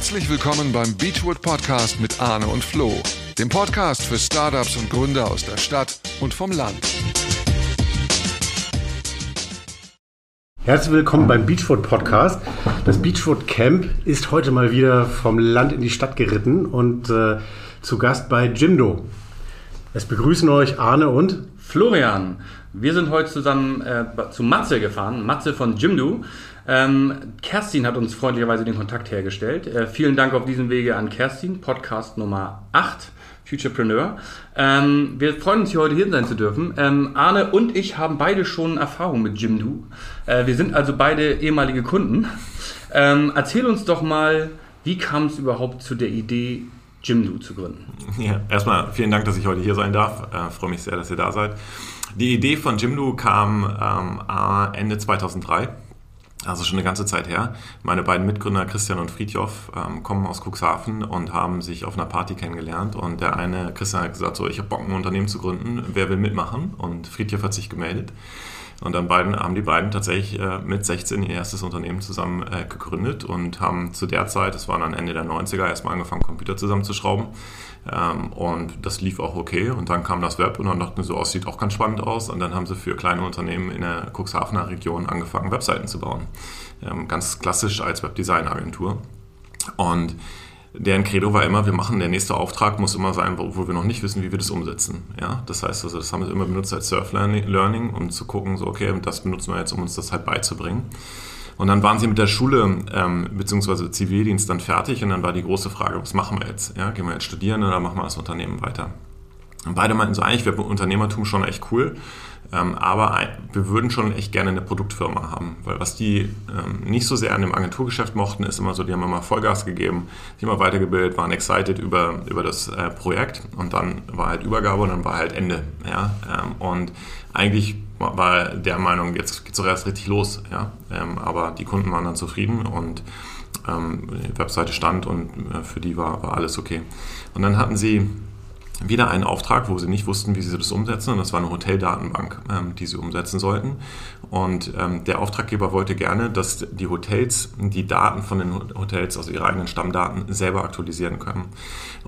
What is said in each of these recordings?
Herzlich willkommen beim Beachwood Podcast mit Arne und Flo, dem Podcast für Startups und Gründer aus der Stadt und vom Land. Herzlich willkommen beim Beachwood Podcast. Das Beachwood Camp ist heute mal wieder vom Land in die Stadt geritten und äh, zu Gast bei Jimdo. Es begrüßen euch Arne und Florian. Wir sind heute zusammen äh, zu Matze gefahren, Matze von Jimdo. Ähm, Kerstin hat uns freundlicherweise den Kontakt hergestellt. Äh, vielen Dank auf diesem Wege an Kerstin, Podcast Nummer 8, Futurepreneur. Ähm, wir freuen uns, hier heute hier sein zu dürfen. Ähm, Arne und ich haben beide schon Erfahrung mit Jimdo. Äh, wir sind also beide ehemalige Kunden. Ähm, erzähl uns doch mal, wie kam es überhaupt zu der Idee, Jimdo zu gründen? Ja, erstmal vielen Dank, dass ich heute hier sein darf. Äh, freue mich sehr, dass ihr da seid. Die Idee von Jimdo kam ähm, Ende 2003 also schon eine ganze Zeit her. Meine beiden Mitgründer Christian und Friedhoff ähm, kommen aus Cuxhaven und haben sich auf einer Party kennengelernt. Und der eine, Christian hat gesagt, so, ich habe Bock, ein Unternehmen zu gründen. Wer will mitmachen? Und Friedhoff hat sich gemeldet. Und dann beiden, haben die beiden tatsächlich äh, mit 16 ihr erstes Unternehmen zusammen äh, gegründet und haben zu der Zeit, das war dann Ende der 90er, erstmal angefangen, Computer zusammenzuschrauben. Ähm, und das lief auch okay. Und dann kam das Web und dann dachten so, oh, sieht auch ganz spannend aus. Und dann haben sie für kleine Unternehmen in der Cuxhavener Region angefangen, Webseiten zu bauen. Ähm, ganz klassisch als Webdesign-Agentur. Und deren Credo war immer, wir machen, der nächste Auftrag muss immer sein, wo wir noch nicht wissen, wie wir das umsetzen. Ja, das heißt also, das haben wir immer benutzt als Surf-Learning, um zu gucken, so, okay, das benutzen wir jetzt, um uns das halt beizubringen. Und dann waren sie mit der Schule ähm, bzw. Zivildienst dann fertig und dann war die große Frage, was machen wir jetzt? Ja, gehen wir jetzt studieren oder machen wir das Unternehmen weiter? Beide meinten so, eigentlich wäre Unternehmertum schon echt cool, ähm, aber wir würden schon echt gerne eine Produktfirma haben, weil was die ähm, nicht so sehr an dem Agenturgeschäft mochten, ist immer so, die haben immer Vollgas gegeben, die immer weitergebildet, waren excited über, über das äh, Projekt und dann war halt Übergabe und dann war halt Ende. Ja? Ähm, und eigentlich war der Meinung, jetzt geht es doch erst richtig los. Ja? Ähm, aber die Kunden waren dann zufrieden und ähm, die Webseite stand und äh, für die war, war alles okay. Und dann hatten sie wieder einen Auftrag, wo sie nicht wussten, wie sie das umsetzen. Und das war eine Hoteldatenbank, ähm, die sie umsetzen sollten. Und ähm, der Auftraggeber wollte gerne, dass die Hotels die Daten von den Hotels, also ihre eigenen Stammdaten, selber aktualisieren können.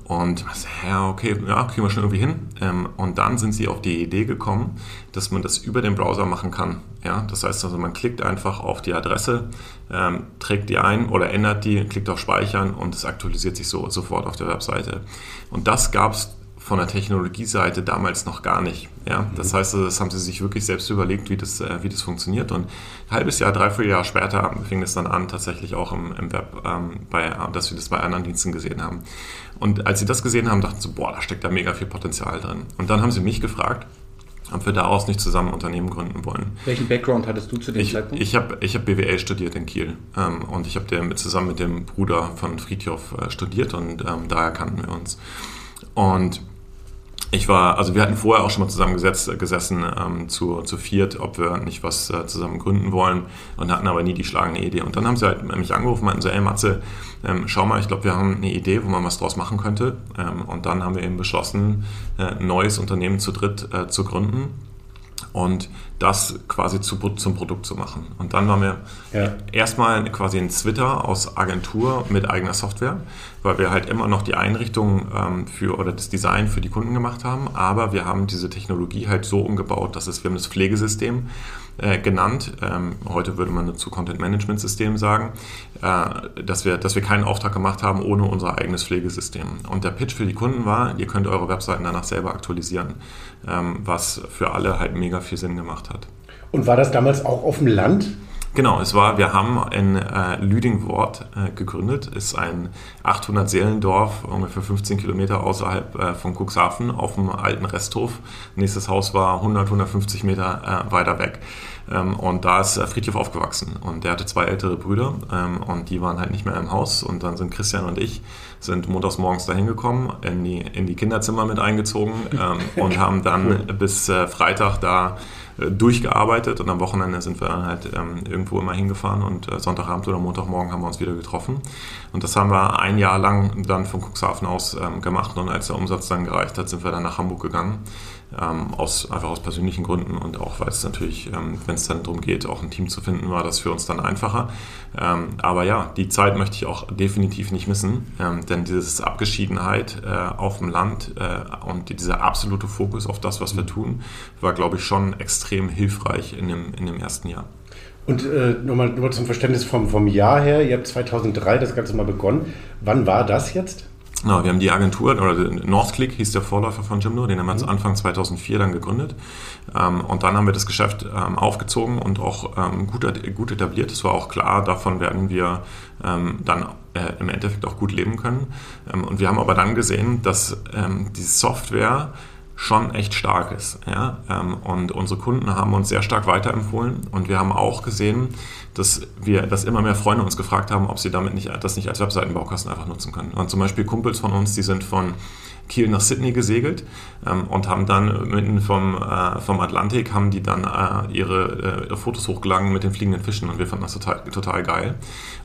Und ja, okay, ja, kriegen wir schon irgendwie hin. Ähm, und dann sind sie auf die Idee gekommen, dass man das über den Browser machen kann. Ja, das heißt also, man klickt einfach auf die Adresse, ähm, trägt die ein oder ändert die, klickt auf Speichern und es aktualisiert sich so sofort auf der Webseite. Und das gab es von der Technologieseite damals noch gar nicht. Ja? Das mhm. heißt, das haben sie sich wirklich selbst überlegt, wie das, äh, wie das funktioniert. Und ein halbes Jahr, dreiviertel Jahr später fing es dann an, tatsächlich auch im, im Web, ähm, bei, dass wir das bei anderen Diensten gesehen haben. Und als sie das gesehen haben, dachten sie, boah, da steckt da mega viel Potenzial drin. Und dann haben sie mich gefragt, ob wir daraus nicht zusammen Unternehmen gründen wollen. Welchen Background hattest du zu dem ich, Zeitpunkt? Ich habe ich hab BWL studiert in Kiel ähm, und ich habe zusammen mit dem Bruder von Friedhof äh, studiert und ähm, daher kannten wir uns. Und ich war, also wir hatten vorher auch schon mal zusammen gesessen ähm, zu, zu viert, ob wir nicht was äh, zusammen gründen wollen und hatten aber nie die schlagende Idee. Und dann haben sie halt mich angerufen, meinten so, ey Matze, ähm, schau mal, ich glaube, wir haben eine Idee, wo man was draus machen könnte. Ähm, und dann haben wir eben beschlossen, äh, ein neues Unternehmen zu dritt äh, zu gründen und das quasi zu, zum Produkt zu machen. Und dann waren wir ja. erstmal quasi ein Twitter aus Agentur mit eigener Software, weil wir halt immer noch die Einrichtung ähm, für oder das Design für die Kunden gemacht haben, aber wir haben diese Technologie halt so umgebaut, dass es, wir haben das Pflegesystem äh, genannt, ähm, heute würde man dazu Content Management System sagen, äh, dass, wir, dass wir keinen Auftrag gemacht haben ohne unser eigenes Pflegesystem. Und der Pitch für die Kunden war, ihr könnt eure Webseiten danach selber aktualisieren, ähm, was für alle halt mega viel Sinn gemacht hat. Und war das damals auch auf dem Land? Genau, es war, wir haben in äh, Lüdingwort äh, gegründet, ist ein 800 Seelendorf, ungefähr 15 Kilometer außerhalb äh, von Cuxhaven auf dem alten Resthof. Nächstes Haus war 100, 150 Meter äh, weiter weg. Ähm, und da ist äh, Friedhof aufgewachsen und der hatte zwei ältere Brüder ähm, und die waren halt nicht mehr im Haus und dann sind Christian und ich sind montags morgens dahin gekommen, in die, in die Kinderzimmer mit eingezogen ähm, und haben dann bis äh, Freitag da durchgearbeitet und am Wochenende sind wir dann halt ähm, irgendwo immer hingefahren und äh, Sonntagabend oder Montagmorgen haben wir uns wieder getroffen. Und das haben wir ein Jahr lang dann von Cuxhaven aus ähm, gemacht und als der Umsatz dann gereicht hat, sind wir dann nach Hamburg gegangen ähm, aus, einfach aus persönlichen Gründen und auch weil es natürlich, ähm, wenn es dann darum geht, auch ein Team zu finden, war das für uns dann einfacher. Ähm, aber ja, die Zeit möchte ich auch definitiv nicht missen, ähm, denn diese Abgeschiedenheit äh, auf dem Land äh, und dieser absolute Fokus auf das, was wir tun, war, glaube ich, schon extrem hilfreich in dem, in dem ersten Jahr. Und äh, nochmal nur zum Verständnis vom, vom Jahr her, ihr habt 2003 das Ganze mal begonnen. Wann war das jetzt? No, wir haben die Agentur, oder Northclick hieß der Vorläufer von Jimdo, den haben wir mhm. Anfang 2004 dann gegründet. Ähm, und dann haben wir das Geschäft ähm, aufgezogen und auch ähm, gut, gut etabliert. Es war auch klar, davon werden wir dann äh, im Endeffekt auch gut leben können. Und wir haben aber dann gesehen, dass die Software schon echt stark ist. Ja? Ähm, und unsere Kunden haben uns sehr stark weiterempfohlen und wir haben auch gesehen, dass wir, dass immer mehr Freunde uns gefragt haben, ob sie damit nicht, das nicht als Webseitenbaukasten einfach nutzen können. Und zum Beispiel Kumpels von uns, die sind von Kiel nach Sydney gesegelt ähm, und haben dann mitten vom, äh, vom Atlantik haben die dann äh, ihre, äh, Fotos hochgeladen mit den fliegenden Fischen und wir fanden das total, total geil.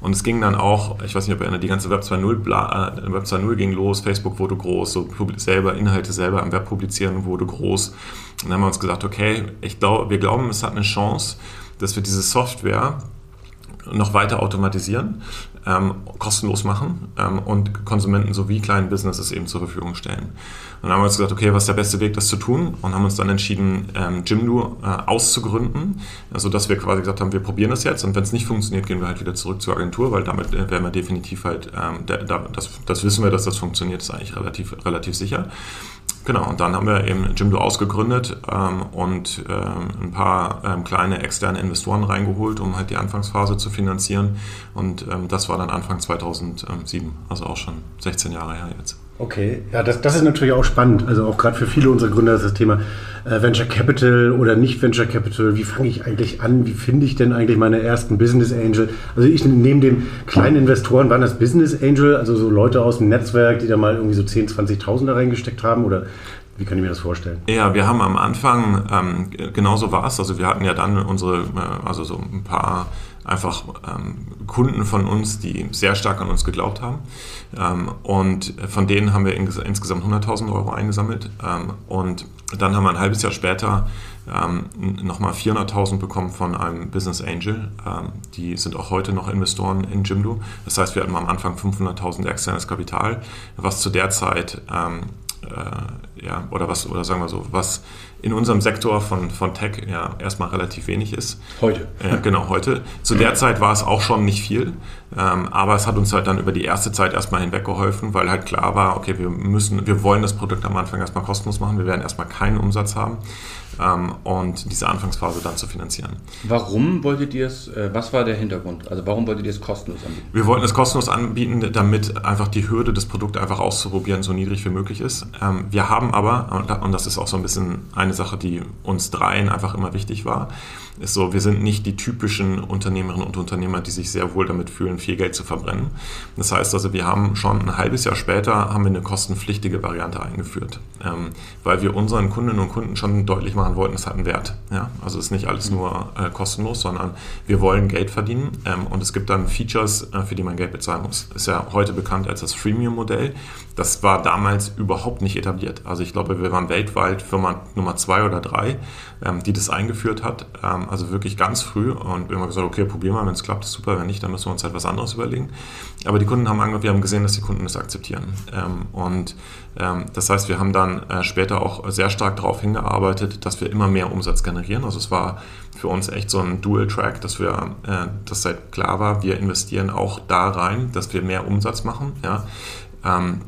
Und es ging dann auch, ich weiß nicht, ob ihr erinnert, die ganze Web 2.0 äh, Web 2.0 ging los, Facebook wurde groß, so selber Inhalte selber am Web publizieren wurde groß. Und dann haben wir uns gesagt, okay, ich glaube, wir glauben, es hat eine Chance, dass wir diese Software noch weiter automatisieren, ähm, kostenlos machen ähm, und Konsumenten sowie kleinen Businesses eben zur Verfügung stellen. Und dann haben wir uns gesagt, okay, was ist der beste Weg, das zu tun? Und haben uns dann entschieden, ähm, Jimdo äh, auszugründen, also, wir quasi gesagt haben, wir probieren das jetzt und wenn es nicht funktioniert, gehen wir halt wieder zurück zur Agentur, weil damit äh, werden wir definitiv halt, ähm, da, das, das wissen wir, dass das funktioniert, ist eigentlich relativ, relativ sicher. Genau, und dann haben wir eben Jimdo ausgegründet ähm, und ähm, ein paar ähm, kleine externe Investoren reingeholt, um halt die Anfangsphase zu finanzieren. Und ähm, das war dann Anfang 2007, also auch schon 16 Jahre her jetzt. Okay, ja, das, das ist natürlich auch spannend. Also auch gerade für viele unserer Gründer ist das Thema äh, Venture Capital oder nicht Venture Capital. Wie fange ich eigentlich an? Wie finde ich denn eigentlich meine ersten Business Angel? Also ich neben den kleinen Investoren waren das Business Angel, also so Leute aus dem Netzwerk, die da mal irgendwie so 10, 20.000 da reingesteckt haben oder wie kann ich mir das vorstellen? Ja, wir haben am Anfang, ähm, genauso war es, also wir hatten ja dann unsere, äh, also so ein paar einfach ähm, Kunden von uns, die sehr stark an uns geglaubt haben. Ähm, und von denen haben wir ins, insgesamt 100.000 Euro eingesammelt. Ähm, und dann haben wir ein halbes Jahr später ähm, nochmal 400.000 bekommen von einem Business Angel. Ähm, die sind auch heute noch Investoren in Jimdo. Das heißt, wir hatten am Anfang 500.000 externes Kapital, was zu der Zeit ähm, äh, ja, oder was, oder sagen wir so, was in unserem Sektor von, von Tech ja erstmal relativ wenig ist. Heute. Ja, genau, heute. Zu der Zeit war es auch schon nicht viel, ähm, aber es hat uns halt dann über die erste Zeit erstmal hinweggeholfen, weil halt klar war, okay, wir müssen, wir wollen das Produkt am Anfang erstmal kostenlos machen, wir werden erstmal keinen Umsatz haben ähm, und diese Anfangsphase dann zu finanzieren. Warum wolltet ihr es, äh, was war der Hintergrund? Also warum wolltet ihr es kostenlos anbieten? Wir wollten es kostenlos anbieten, damit einfach die Hürde, das Produkt einfach auszuprobieren, so niedrig wie möglich ist. Ähm, wir haben aber, und das ist auch so ein bisschen eine Sache, die uns dreien einfach immer wichtig war, ist so, wir sind nicht die typischen Unternehmerinnen und Unternehmer, die sich sehr wohl damit fühlen, viel Geld zu verbrennen. Das heißt also, wir haben schon ein halbes Jahr später haben wir eine kostenpflichtige Variante eingeführt, ähm, weil wir unseren Kundinnen und Kunden schon deutlich machen wollten, es hat einen Wert. Ja? Also es ist nicht alles nur äh, kostenlos, sondern wir wollen Geld verdienen ähm, und es gibt dann Features, äh, für die man Geld bezahlen muss. Ist ja heute bekannt als das Freemium-Modell. Das war damals überhaupt nicht etabliert. Also ich glaube, wir waren weltweit Firma Nummer zwei oder drei, ähm, die das eingeführt hat. Also wirklich ganz früh. Und wir haben gesagt, okay, probieren wir, wenn es klappt, ist super. Wenn nicht, dann müssen wir uns halt was anderes überlegen. Aber die Kunden haben angehört, wir haben gesehen, dass die Kunden das akzeptieren. Ähm, und ähm, das heißt, wir haben dann äh, später auch sehr stark darauf hingearbeitet, dass wir immer mehr Umsatz generieren. Also es war für uns echt so ein Dual-Track, dass wir, äh, dass halt klar war, wir investieren auch da rein, dass wir mehr Umsatz machen. Ja. Ähm,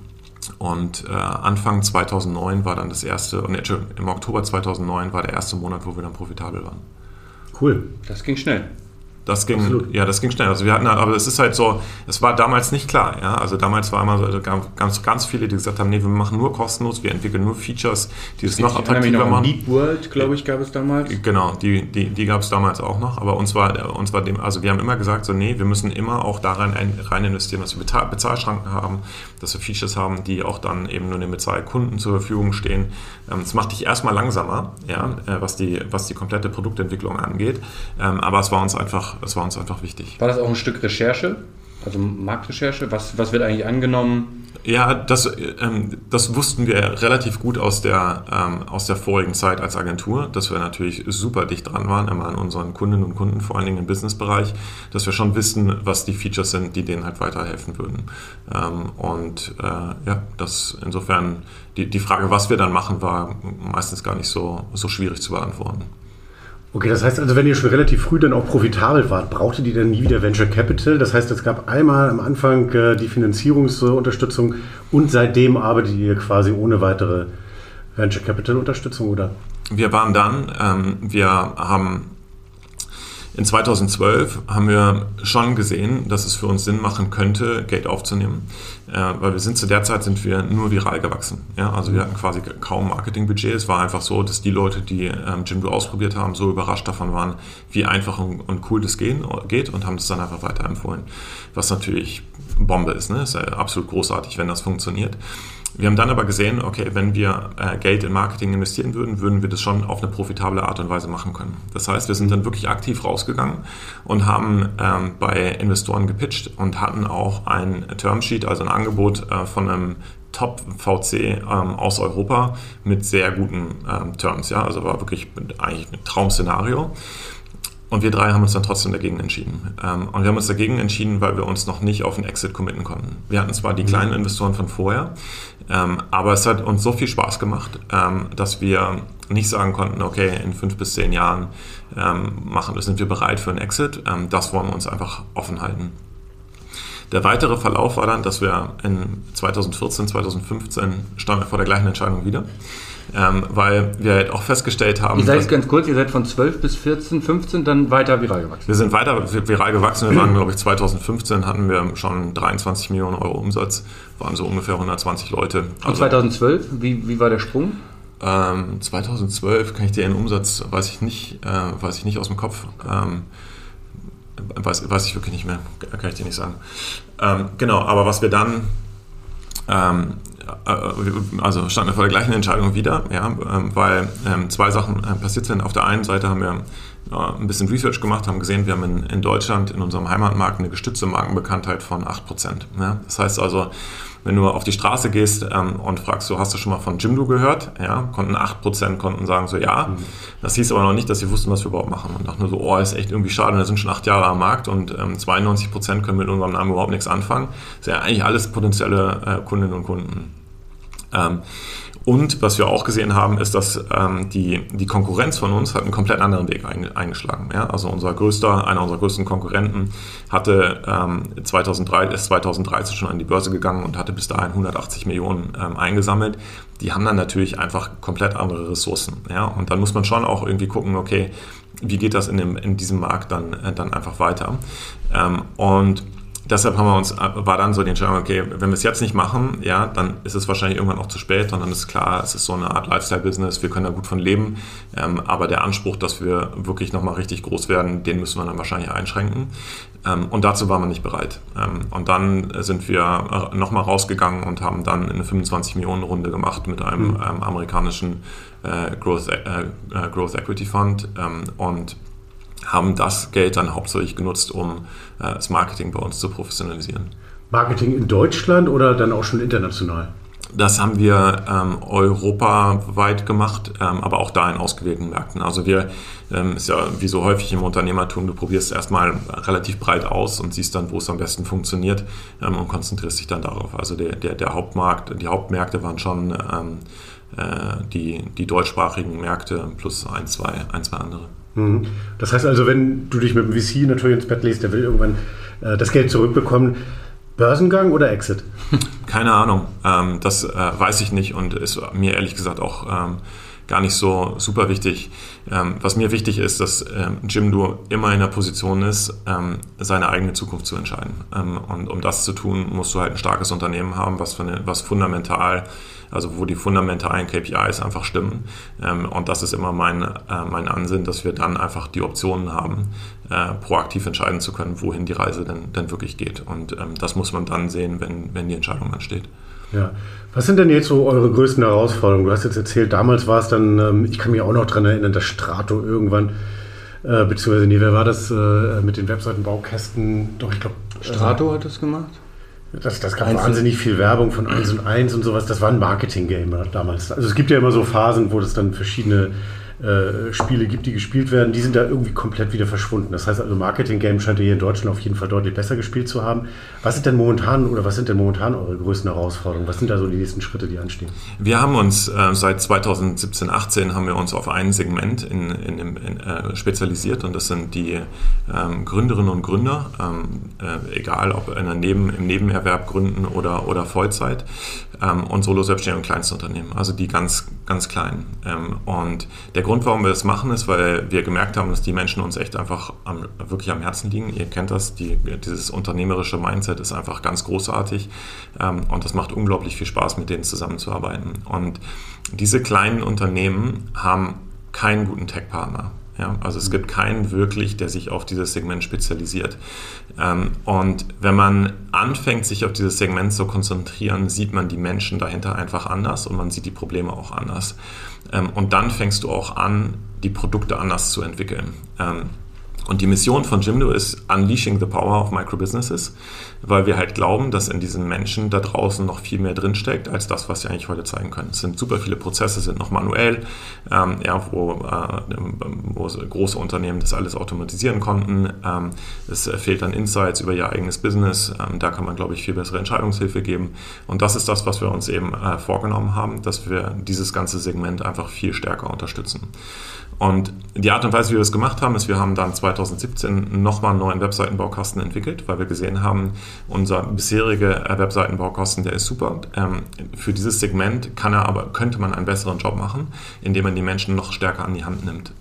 und äh, Anfang 2009 war dann das erste, und im Oktober 2009 war der erste Monat, wo wir dann profitabel waren. Cool. Das ging schnell. Das ging, Absolut. ja, das ging schnell. Also wir hatten, aber es ist halt so, es war damals nicht klar, ja. Also damals war immer so, ganz, ganz viele, die gesagt haben, nee, wir machen nur kostenlos, wir entwickeln nur Features, die es noch attraktiver machen. Deep World, glaube ich, gab es damals. Genau, die, die, die gab es damals auch noch. Aber uns war, uns war dem, also wir haben immer gesagt, so, nee, wir müssen immer auch da rein, rein investieren, dass wir Bezahlschranken haben, dass wir Features haben, die auch dann eben nur den Bezahlkunden zur Verfügung stehen. Ähm, das macht dich erstmal langsamer, ja, äh, was die, was die komplette Produktentwicklung angeht. Ähm, aber es war uns einfach, es war uns einfach wichtig. War das auch ein Stück Recherche? Also Marktrecherche, was, was wird eigentlich angenommen? Ja, das, ähm, das wussten wir relativ gut aus der, ähm, aus der vorigen Zeit als Agentur, dass wir natürlich super dicht dran waren, immer an unseren Kundinnen und Kunden, vor allen Dingen im Businessbereich, dass wir schon wissen, was die Features sind, die denen halt weiterhelfen würden. Ähm, und äh, ja, das insofern, die, die Frage, was wir dann machen, war meistens gar nicht so, so schwierig zu beantworten. Okay, das heißt also, wenn ihr schon relativ früh dann auch profitabel wart, brauchtet ihr dann nie wieder Venture Capital? Das heißt, es gab einmal am Anfang äh, die Finanzierungsunterstützung und seitdem arbeitet ihr quasi ohne weitere Venture Capital Unterstützung, oder? Wir waren dann, ähm, wir haben in 2012 haben wir schon gesehen, dass es für uns Sinn machen könnte, Geld aufzunehmen, äh, weil wir sind zu der Zeit sind wir nur viral gewachsen. Ja? Also wir hatten quasi kaum Marketingbudget. Es war einfach so, dass die Leute, die ähm, Jimdo ausprobiert haben, so überrascht davon waren, wie einfach und, und cool das gehen, geht und haben das dann einfach weiterempfohlen. Was natürlich Bombe ist. Ne? Ist ja absolut großartig, wenn das funktioniert. Wir haben dann aber gesehen, okay, wenn wir äh, Geld in Marketing investieren würden, würden wir das schon auf eine profitable Art und Weise machen können. Das heißt, wir sind dann wirklich aktiv rausgegangen und haben ähm, bei Investoren gepitcht und hatten auch ein Termsheet, also ein Angebot äh, von einem Top-VC ähm, aus Europa mit sehr guten ähm, Terms. Ja? Also war wirklich eigentlich ein Traumszenario. Und wir drei haben uns dann trotzdem dagegen entschieden. Ähm, und wir haben uns dagegen entschieden, weil wir uns noch nicht auf einen Exit committen konnten. Wir hatten zwar die mhm. kleinen Investoren von vorher, ähm, aber es hat uns so viel Spaß gemacht, ähm, dass wir nicht sagen konnten, okay, in fünf bis zehn Jahren machen, sind wir bereit für einen Exit. das wollen wir uns einfach offen halten. Der weitere Verlauf war dann, dass wir in 2014, 2015 standen wir vor der gleichen Entscheidung wieder ähm, weil wir halt auch festgestellt haben. Ihr seid ganz kurz, ihr seid von 12 bis 14, 15 dann weiter viral gewachsen. Wir sind weiter viral gewachsen. Wir waren, glaube ich, 2015 hatten wir schon 23 Millionen Euro Umsatz, waren so ungefähr 120 Leute. Also, Und 2012, wie, wie war der Sprung? Ähm, 2012 kann ich dir den Umsatz, weiß ich nicht, äh, weiß ich nicht aus dem Kopf. Ähm, weiß, weiß ich wirklich nicht mehr, kann ich dir nicht sagen. Ähm, genau, aber was wir dann ähm, äh, also standen wir vor der gleichen Entscheidung wieder, ja, ähm, weil ähm, zwei Sachen äh, passiert sind. Auf der einen Seite haben wir ein bisschen Research gemacht, haben gesehen, wir haben in, in Deutschland, in unserem Heimatmarkt, eine gestützte Markenbekanntheit von 8%. Ja. Das heißt also, wenn du auf die Straße gehst ähm, und fragst, so hast du schon mal von Jimdo gehört? Ja, konnten 8% konnten sagen so ja. Mhm. Das hieß aber noch nicht, dass sie wussten, was wir überhaupt machen. Und dachten nur so, oh, ist echt irgendwie schade, wir sind schon acht Jahre am Markt und ähm, 92% können mit unserem Namen überhaupt nichts anfangen. Das sind ja eigentlich alles potenzielle äh, Kundinnen und Kunden. Ähm, und was wir auch gesehen haben, ist, dass ähm, die, die Konkurrenz von uns hat einen komplett anderen Weg eingeschlagen. Ja? Also unser größter, einer unserer größten Konkurrenten hatte ähm, 2003, ist 2013 schon an die Börse gegangen und hatte bis dahin 180 Millionen ähm, eingesammelt. Die haben dann natürlich einfach komplett andere Ressourcen. Ja? Und dann muss man schon auch irgendwie gucken, okay, wie geht das in, dem, in diesem Markt dann, dann einfach weiter? Ähm, und deshalb haben wir uns, war dann so die Entscheidung, okay, wenn wir es jetzt nicht machen, ja, dann ist es wahrscheinlich irgendwann auch zu spät und dann ist klar, es ist so eine Art Lifestyle-Business, wir können da gut von leben, ähm, aber der Anspruch, dass wir wirklich nochmal richtig groß werden, den müssen wir dann wahrscheinlich einschränken ähm, und dazu waren wir nicht bereit. Ähm, und dann sind wir nochmal rausgegangen und haben dann eine 25 Millionen Runde gemacht mit einem mhm. amerikanischen äh, Growth, äh, äh, Growth Equity Fund ähm, und haben das Geld dann hauptsächlich genutzt, um äh, das Marketing bei uns zu professionalisieren. Marketing in Deutschland oder dann auch schon international? Das haben wir ähm, europaweit gemacht, ähm, aber auch da in ausgewählten Märkten. Also wir, ähm, ist ja wie so häufig im Unternehmertum, du probierst erstmal relativ breit aus und siehst dann, wo es am besten funktioniert ähm, und konzentrierst dich dann darauf. Also der, der, der Hauptmarkt, die Hauptmärkte waren schon ähm, äh, die, die deutschsprachigen Märkte plus ein, zwei, ein, zwei andere. Mhm. Das heißt also, wenn du dich mit dem VC natürlich ins Bett legst, der will irgendwann äh, das Geld zurückbekommen. Börsengang oder Exit? Keine Ahnung. Ähm, das äh, weiß ich nicht und ist mir ehrlich gesagt auch ähm, gar nicht so super wichtig. Ähm, was mir wichtig ist, dass ähm, Jimdo immer in der Position ist, ähm, seine eigene Zukunft zu entscheiden. Ähm, und um das zu tun, musst du halt ein starkes Unternehmen haben, was, eine, was fundamental also wo die fundamentalen KPIs einfach stimmen. Ähm, und das ist immer mein, äh, mein Ansinn, dass wir dann einfach die Optionen haben, äh, proaktiv entscheiden zu können, wohin die Reise denn, denn wirklich geht. Und das muss man dann sehen, wenn, wenn die Entscheidung ansteht. Ja. Was sind denn jetzt so eure größten Herausforderungen? Du hast jetzt erzählt, damals war es dann, ähm, ich kann mich auch noch daran erinnern, dass Strato irgendwann Äh, beziehungsweise, nee, wer war das äh, mit den Webseitenbaukästen? Doch, ich glaube. Strato hat das gemacht? Das, das gab Einzel wahnsinnig viel Werbung von 1 und 1 und sowas. Das war ein Marketing-Game damals. Also es gibt ja immer so Phasen, wo das dann verschiedene äh, Spiele gibt, die gespielt werden, die sind da irgendwie komplett wieder verschwunden. Das heißt also, Marketing Game scheint hier in Deutschland auf jeden Fall deutlich besser gespielt zu haben. Was sind denn momentan oder was sind denn momentan eure größten Herausforderungen? Was sind da so die nächsten Schritte, die anstehen? Wir haben uns äh, seit 2017, 18 haben wir uns auf ein Segment in, in, in, äh, spezialisiert und das sind die ähm, Gründerinnen und Gründer, ähm, äh, egal ob in Neben, im Nebenerwerb gründen oder, oder Vollzeit ähm, und Solo-Selbstständige und Kleinstunternehmen, also die ganz, ganz kleinen. Ähm, und der Grund, warum wir das machen, ist, weil wir gemerkt haben, dass die Menschen uns echt einfach am, wirklich am Herzen liegen. Ihr kennt das, die, dieses unternehmerische Mindset ist einfach ganz großartig ähm, und das macht unglaublich viel Spaß, mit denen zusammenzuarbeiten. Und diese kleinen Unternehmen haben keinen guten Tech-Partner. Ja, also es gibt keinen wirklich, der sich auf dieses Segment spezialisiert. Ähm, und wenn man anfängt, sich auf dieses Segment zu konzentrieren, sieht man die Menschen dahinter einfach anders und man sieht die Probleme auch anders. Ähm, und dann fängst du auch an, die Produkte anders zu entwickeln. Und die Mission von Jimdo ist Unleashing the Power of Microbusinesses, weil wir halt glauben, dass in diesen Menschen da draußen noch viel mehr drinsteckt, als das, was sie eigentlich heute zeigen können. Es sind super viele Prozesse, sind noch manuell, ähm, ja, wo, äh, wo große Unternehmen das alles automatisieren konnten. Ähm, es fehlt an Insights über ihr eigenes Business. Ähm, da kann man, glaube ich, viel bessere Entscheidungshilfe geben. Und das ist das, was wir uns eben äh, vorgenommen haben, dass wir dieses ganze Segment einfach viel stärker unterstützen. Und die Art und Weise, wie wir das gemacht haben, ist, wir haben dann 2017 nochmal einen neuen Webseitenbaukasten entwickelt, weil wir gesehen haben, unser bisheriger Webseitenbaukasten, der ist super. Ähm, für dieses Segment kann er aber, könnte man einen besseren Job machen, indem man die Menschen noch stärker an die Hand nimmt.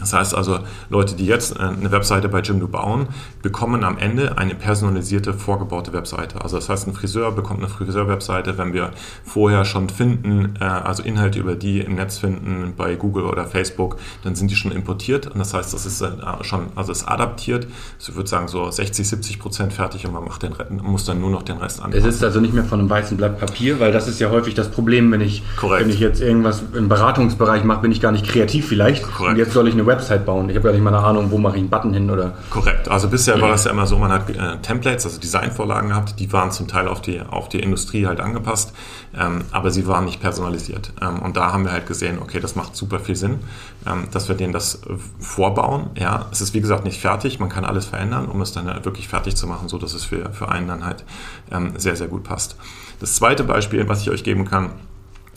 Das heißt also, Leute, die jetzt äh, eine Webseite bei Jimdo bauen, bekommen am Ende eine personalisierte, vorgebaute Webseite. Also das heißt, ein Friseur bekommt eine Friseur-Webseite, wenn wir vorher schon finden, äh, also Inhalte über die im Netz finden, bei Google oder Facebook, dann sind die schon importiert. Und das heißt, das ist äh, schon, also ist adaptiert. Also ich würde sagen, so 60, 70 Prozent fertig und man macht den, muss dann nur noch den Rest anpassen. Es ist also nicht mehr von einem weißen Blatt Papier, weil das ist ja häufig das Problem, wenn ich, wenn ich jetzt irgendwas im Beratungsbereich mache, bin ich gar nicht kreativ vielleicht. Korrekt. Und jetzt soll ich eine Website bauen. Ich habe ja nicht mal eine Ahnung, wo mache ich einen Button hin oder. Korrekt. Also bisher war das ja immer so, man hat äh, Templates, also Designvorlagen gehabt, die waren zum Teil auf die, auf die Industrie halt angepasst, ähm, aber sie waren nicht personalisiert. Ähm, und da haben wir halt gesehen, okay, das macht super viel Sinn, ähm, dass wir denen das vorbauen. Ja, es ist wie gesagt nicht fertig, man kann alles verändern, um es dann wirklich fertig zu machen, so dass es für, für einen dann halt ähm, sehr, sehr gut passt. Das zweite Beispiel, was ich euch geben kann,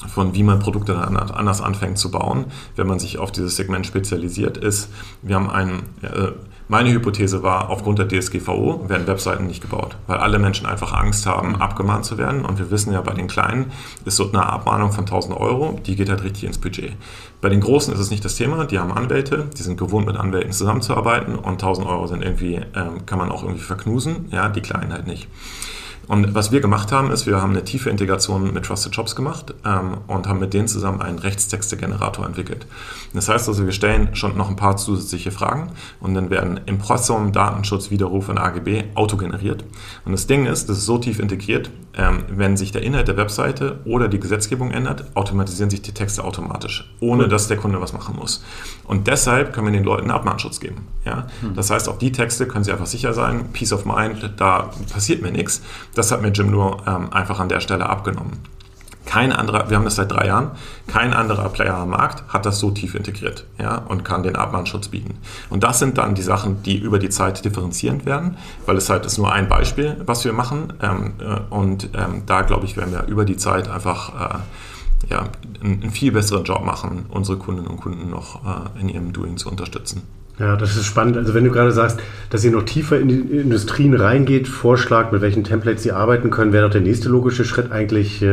von wie man Produkte anders anfängt zu bauen, wenn man sich auf dieses Segment spezialisiert ist. Wir haben einen, äh, meine Hypothese war, aufgrund der DSGVO werden Webseiten nicht gebaut, weil alle Menschen einfach Angst haben, abgemahnt zu werden. Und wir wissen ja, bei den Kleinen ist so eine Abmahnung von 1000 Euro, die geht halt richtig ins Budget. Bei den Großen ist es nicht das Thema, die haben Anwälte, die sind gewohnt, mit Anwälten zusammenzuarbeiten und 1000 Euro sind irgendwie, ähm, kann man auch irgendwie verknusen, ja, die Kleinen halt nicht. Und was wir gemacht haben, ist, wir haben eine tiefe Integration mit Trusted Shops gemacht ähm, und haben mit denen zusammen einen Rechtstexte-Generator entwickelt. Das heißt also, wir stellen schon noch ein paar zusätzliche Fragen und dann werden Impressum, Datenschutz, Widerruf und AGB autogeneriert. Und das Ding ist, das ist so tief integriert, ähm, wenn sich der Inhalt der Webseite oder die Gesetzgebung ändert, automatisieren sich die Texte automatisch, ohne dass der Kunde was machen muss. Und deshalb können wir den Leuten Abmahnschutz geben. Ja? Hm. Das heißt, auf die Texte können sie einfach sicher sein, Peace of Mind, da passiert mir nichts. Das hat mir Jim nur ähm, einfach an der Stelle abgenommen. Kein anderer, wir haben das seit drei Jahren, kein anderer Player am Markt hat das so tief integriert ja, und kann den Abmahnschutz bieten. Und das sind dann die Sachen, die über die Zeit differenzierend werden, weil es halt ist nur ein Beispiel, was wir machen. Ähm, äh, und ähm, da, glaube ich, werden wir über die Zeit einfach äh, ja, einen, einen, viel besseren Job machen, unsere Kundinnen und Kunden noch äh, in ihrem Doing zu unterstützen. Ja, das ist spannend. Also wenn du gerade sagst, dass ihr noch tiefer in die Industrien reingeht, Vorschlag, mit welchen Templates sie arbeiten können, wäre doch der nächste logische Schritt eigentlich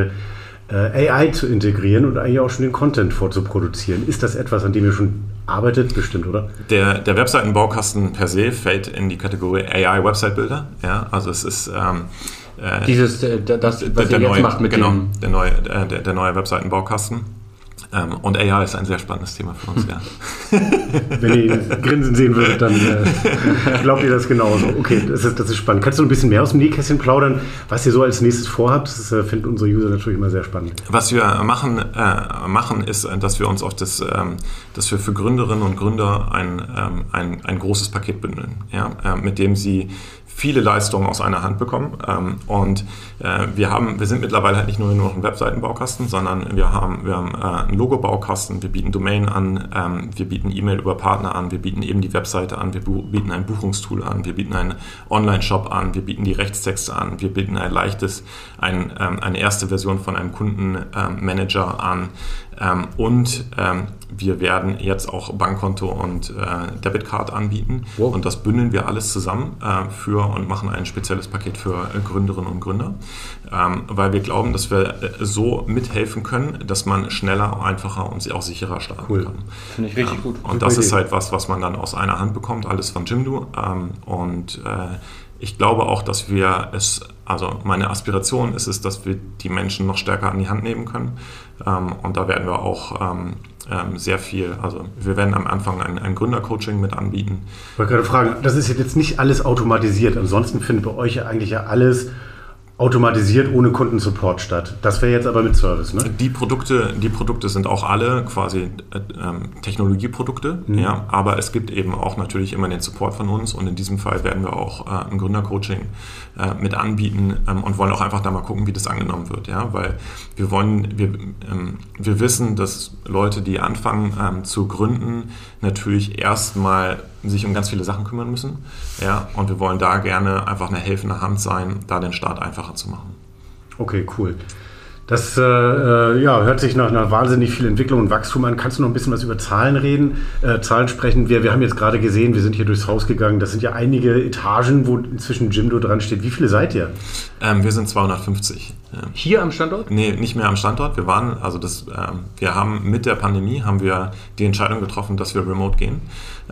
äh, AI zu integrieren und eigentlich auch schon den Content vorzuproduzieren. Ist das etwas, an dem ihr schon arbeitet? Bestimmt, oder? Der, der Webseitenbaukasten per se fällt in die Kategorie AI Website Builder. Ja, also es ist ähm, äh, dieses, äh, das, was der, ihr jetzt neue, macht mit genau, dem der neue, der, der neue Webseitenbaukasten Ähm, und AI ist ein sehr spannendes Thema für uns, ja. Wenn ihr grinsen sehen würdet, dann äh, glaubt ihr das genauso. Okay, das ist, das ist spannend. Kannst du ein bisschen mehr aus dem Nähkästchen plaudern, was ihr so als nächstes vorhabt? Das äh, finden unsere User natürlich immer sehr spannend. Was wir machen, äh, machen ist, äh, dass wir uns auf das, ähm, dass wir für Gründerinnen und Gründer ein, ähm, ein, ein großes Paket bündeln, ja, äh, mit dem sie viele Leistungen aus einer Hand bekommen. Ähm, und äh, wir, haben, wir sind mittlerweile halt nicht nur, nur noch ein Webseitenbaukasten, sondern wir haben, wir haben äh, einen Logobaukasten, wir bieten Domain an, ähm, wir bieten E-Mail über Partner an, wir bieten eben die Webseite an, wir bieten ein Buchungstool an, wir bieten einen Online-Shop an, wir bieten die Rechtstexte an, wir bieten ein leichtes, ein, ähm, eine erste Version von einem Kundenmanager an. Ähm, und ähm, wir werden jetzt auch Bankkonto und äh, Debitcard anbieten. Wow. Und das bündeln wir alles zusammen äh, für und machen ein spezielles Paket für äh, Gründerinnen und Gründer, ähm, weil wir glauben, dass wir äh, so mithelfen können, dass man schneller, einfacher und auch sicherer starten cool. kann. Finde ich richtig gut. Und das ist halt was, was man dann aus einer Hand bekommt, alles von Jimdo. Ähm, und äh, ich glaube auch, dass wir es, also meine Aspiration ist es, dass wir die Menschen noch stärker an die Hand nehmen können. Ähm, und da werden wir auch ähm, ähm, sehr viel, also wir werden am Anfang ein, ein Gründercoaching mit anbieten. Ich wollte gerade fragen, das ist jetzt nicht alles automatisiert. Ansonsten findet bei euch ja eigentlich ja alles automatisiert ohne Kundensupport statt. Das wäre jetzt aber mit Service, ne? Die Produkte, die Produkte sind auch alle quasi äh, Technologieprodukte, mhm. ja, aber es gibt eben auch natürlich immer den Support von uns und in diesem Fall werden wir auch äh, ein Gründercoaching äh, mit anbieten ähm, und wollen auch einfach da mal gucken, wie das angenommen wird, ja, weil wir wollen, wir, ähm, wir wissen, dass Leute, die anfangen ähm, zu gründen, natürlich erstmal sich um ganz viele Sachen kümmern müssen. Ja, und wir wollen da gerne einfach eine helfende Hand sein, da den Start einfacher zu machen. Okay, cool. Das äh, äh, ja, hört sich nach einer wahnsinnig viel Entwicklung und Wachstum an. Kannst du noch ein bisschen was über Zahlen reden, äh, Zahlen sprechen? Wir, wir haben jetzt gerade gesehen, wir sind hier durchs Haus gegangen. Das sind ja einige Etagen, wo inzwischen Jimdo dran steht. Wie viele seid ihr? Ähm, wir sind 250. Ja. Hier am Standort? Nee, nicht mehr am Standort. Wir waren, also das, ähm, wir haben mit der Pandemie haben wir die Entscheidung getroffen, dass wir remote gehen.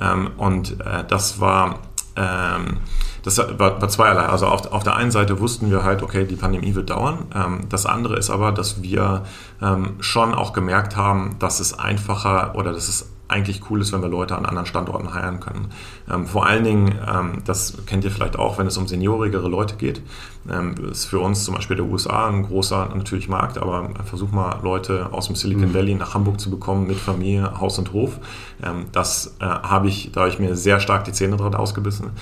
Ähm, und äh, das war ähm, das war, war zweierlei. Also auf, auf, der einen Seite wussten wir halt, okay, die Pandemie wird dauern. Ähm, das andere ist aber, dass wir ähm, schon auch gemerkt haben, dass es einfacher oder dass es eigentlich cool ist, wenn wir Leute an anderen Standorten heiren können. Ähm, vor allen Dingen, ähm, das kennt ihr vielleicht auch, wenn es um seniorigere Leute geht, ähm, ist für uns zum Beispiel der USA ein großer natürlich Markt, aber versuch mal Leute aus dem Silicon mhm. Valley nach Hamburg zu bekommen mit Familie, Haus und Hof. Ähm, das äh, habe ich, da habe ich mir sehr stark die Zähne dran ausgebissen.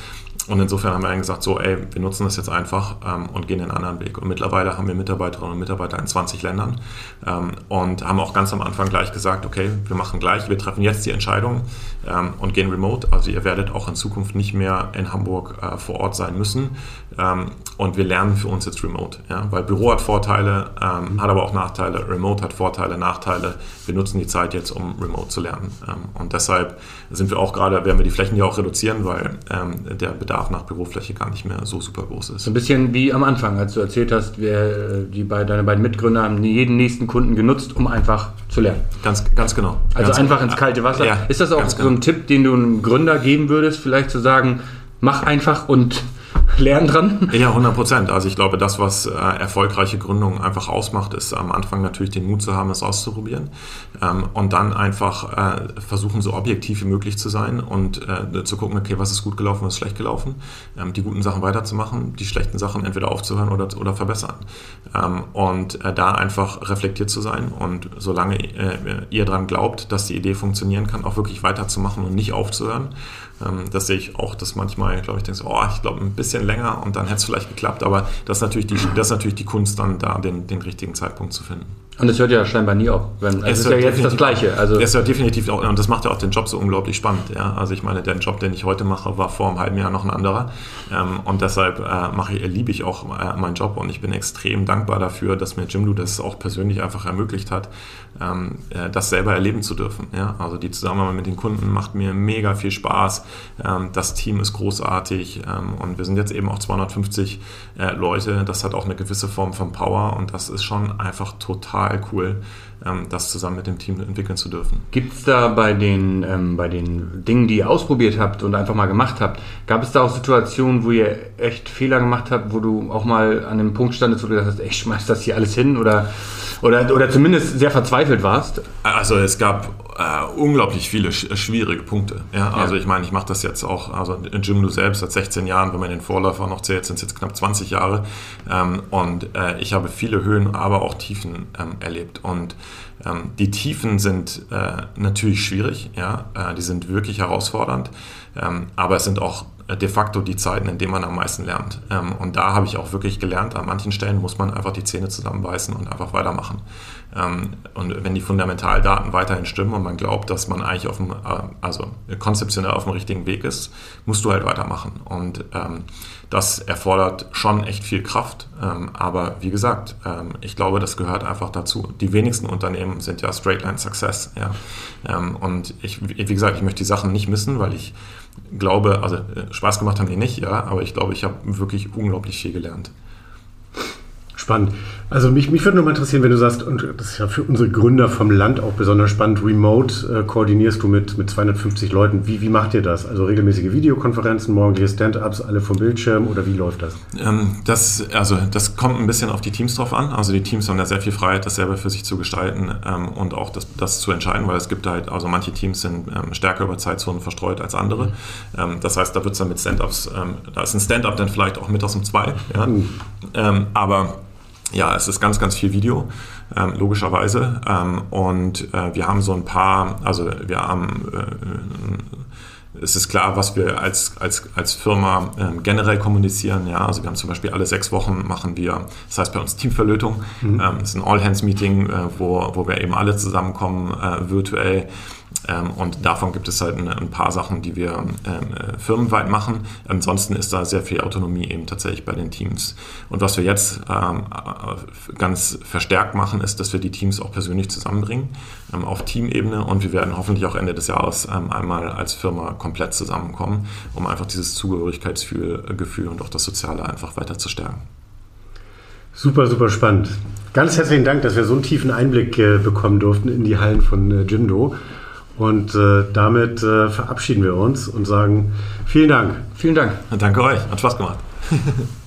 Und insofern haben wir dann gesagt, so, ey, wir nutzen das jetzt einfach ähm, und gehen den anderen Weg. Und mittlerweile haben wir Mitarbeiterinnen und Mitarbeiter in 20 Ländern ähm, und haben auch ganz am Anfang gleich gesagt, okay, wir machen gleich, wir treffen jetzt die Entscheidung ähm, und gehen remote. Also ihr werdet auch in Zukunft nicht mehr in Hamburg äh, vor Ort sein müssen. Ähm, und wir lernen für uns jetzt remote. Ja? Weil Büro hat Vorteile, ähm, hat aber auch Nachteile. Remote hat Vorteile, Nachteile. Wir nutzen die Zeit jetzt, um remote zu lernen. Ähm, und deshalb sind wir auch gerade, werden wir die Flächen ja auch reduzieren, weil ähm, der Bedarf nach Bürofläche gar nicht mehr so super groß ist. So ein bisschen wie am Anfang, als du erzählt hast, wir, die bei, deine beiden Mitgründer haben jeden nächsten Kunden genutzt, um einfach zu lernen. Ganz, ganz genau. Also ganz einfach genau. ins kalte Wasser. Ja, ist das auch so ein genau. Tipp, den du einem Gründer geben würdest, vielleicht zu sagen, mach einfach und lernen dran? Ja, 100 Prozent. Also ich glaube, das, was äh, erfolgreiche Gründungen einfach ausmacht, ist am Anfang natürlich den Mut zu haben, es auszuprobieren ähm, und dann einfach äh, versuchen, so objektiv wie möglich zu sein und äh, zu gucken, okay, was ist gut gelaufen, was ist schlecht gelaufen, ähm, die guten Sachen weiterzumachen, die schlechten Sachen entweder aufzuhören oder, oder verbessern. Ähm, und äh, da einfach reflektiert zu sein und solange äh, ihr daran glaubt, dass die Idee funktionieren kann, auch wirklich weiterzumachen und nicht aufzuhören. Ähm, das sehe ich auch, dass manchmal, glaube ich, denke, oh, ich glaube, ein bisschen länger und dann hätte es vielleicht geklappt, aber das ist natürlich die, das ist natürlich die Kunst, dann da den, den richtigen Zeitpunkt zu finden. Und es hört ja scheinbar nie auf. Wenn, es ist ja jetzt das Gleiche. Also es hört definitiv auch, und das macht ja auch den Job so unglaublich spannend. Ja? Also ich meine, der Job, den ich heute mache, war vor einem halben Jahr noch ein anderer. Ähm, und deshalb äh, mache ich, liebe ich auch äh, meinen Job und ich bin extrem dankbar dafür, dass mir Jimdo das auch persönlich einfach ermöglicht hat, ähm, äh, das selber erleben zu dürfen. Ja? Also die Zusammenarbeit mit den Kunden macht mir mega viel Spaß. Ähm, das Team ist großartig und wir sind jetzt eben auch 250 äh, Leute. Das hat auch eine gewisse Form von Power und das ist schon einfach total cool, ähm, das zusammen mit dem Team entwickeln zu dürfen. Gibt es da bei den, ähm, bei den Dingen, die ihr ausprobiert habt und einfach mal gemacht habt, gab es da auch Situationen, wo ihr echt Fehler gemacht habt, wo du auch mal an dem Punkt standest, wo du gesagt hast, ich schmeiß das hier alles hin oder, oder, oder zumindest sehr verzweifelt warst? Also es gab äh, unglaublich viele sch schwierige Punkte. Ja? Also ich meine, ich mache das jetzt auch, also in Jimdo selbst seit 16 Jahren, wenn man den Vorläufer noch zählt, sind es jetzt knapp 20 Jahre. Ähm, und äh, ich habe viele Höhen, aber auch Tiefen ähm, erlebt. Und ähm, die Tiefen sind äh, natürlich schwierig, ja, äh, die sind wirklich herausfordernd, ähm, aber es sind auch de facto die Zeiten, in denen man am meisten lernt. Ähm, und da habe ich auch wirklich gelernt, an manchen Stellen muss man einfach die Zähne zusammenbeißen und einfach weitermachen. Ähm, und wenn die Fundamentaldaten weiterhin stimmen und man glaubt, dass man eigentlich auf dem, äh, also konzeptionell auf dem richtigen Weg ist, musst du halt weitermachen. Und ähm, das erfordert schon echt viel Kraft. aber wie gesagt, ich glaube, das gehört einfach dazu. Die wenigsten Unternehmen sind ja Straight Line Success. Und ich, wie gesagt, ich möchte die Sachen nicht missen, weil ich glaube, also äh, Spaß gemacht haben die nicht, ja, aber ich glaube, ich habe wirklich unglaublich viel gelernt. Spannend. Also mich, mich würde nur mal interessieren, wenn du sagst, und das ist ja für unsere Gründer vom Land auch besonders spannend, remote äh, koordinierst du mit, mit 250 Leuten. Wie, wie macht ihr das? Also regelmäßige Videokonferenzen, morgendliche Stand-ups, alle vom Bildschirm oder wie läuft das? Ähm, das? Also das kommt ein bisschen auf die Teams drauf an. Also die Teams haben da sehr viel Freiheit, das selber für sich zu gestalten ähm, und auch das, das zu entscheiden, weil es gibt halt, also manche Teams sind ähm, stärker über Zeitzonen verstreut als andere. Mhm. das heißt, da wird es dann mit Stand-ups, ähm, da ist ein Stand-up dann vielleicht auch mittags um zwei. Ja? Mhm. aber ja, es ist ganz, ganz viel Video, ähm, logischerweise. Ähm, und äh, wir haben so ein paar, also wir haben, äh, es ist klar, was wir als, als, als Firma äh, generell kommunizieren. Ja, also wir haben zum Beispiel alle sechs Wochen machen wir, das heißt bei uns Teamverlötung. Mhm. Ähm, ist ein All-Hands-Meeting, äh, wo, wo wir eben alle zusammenkommen, äh, virtuell ähm, und davon gibt es halt ein, paar Sachen, die wir ähm, äh, firmenweit machen. Ansonsten ist da sehr viel Autonomie eben tatsächlich bei den Teams. Und was wir jetzt ähm, äh, ganz verstärkt machen, ist, dass wir die Teams auch persönlich zusammenbringen auf Teamebene und wir werden hoffentlich auch Ende des Jahres einmal als Firma komplett zusammenkommen, um einfach dieses Zugehörigkeitsgefühl und auch das Soziale einfach weiter zu stärken. Super, super spannend. Ganz herzlichen Dank, dass wir so einen tiefen Einblick äh, bekommen durften in die Hallen von äh, Jimdo. Und äh, damit äh, verabschieden wir uns und sagen vielen Dank. Vielen Dank. danke euch. Hat Spaß gemacht.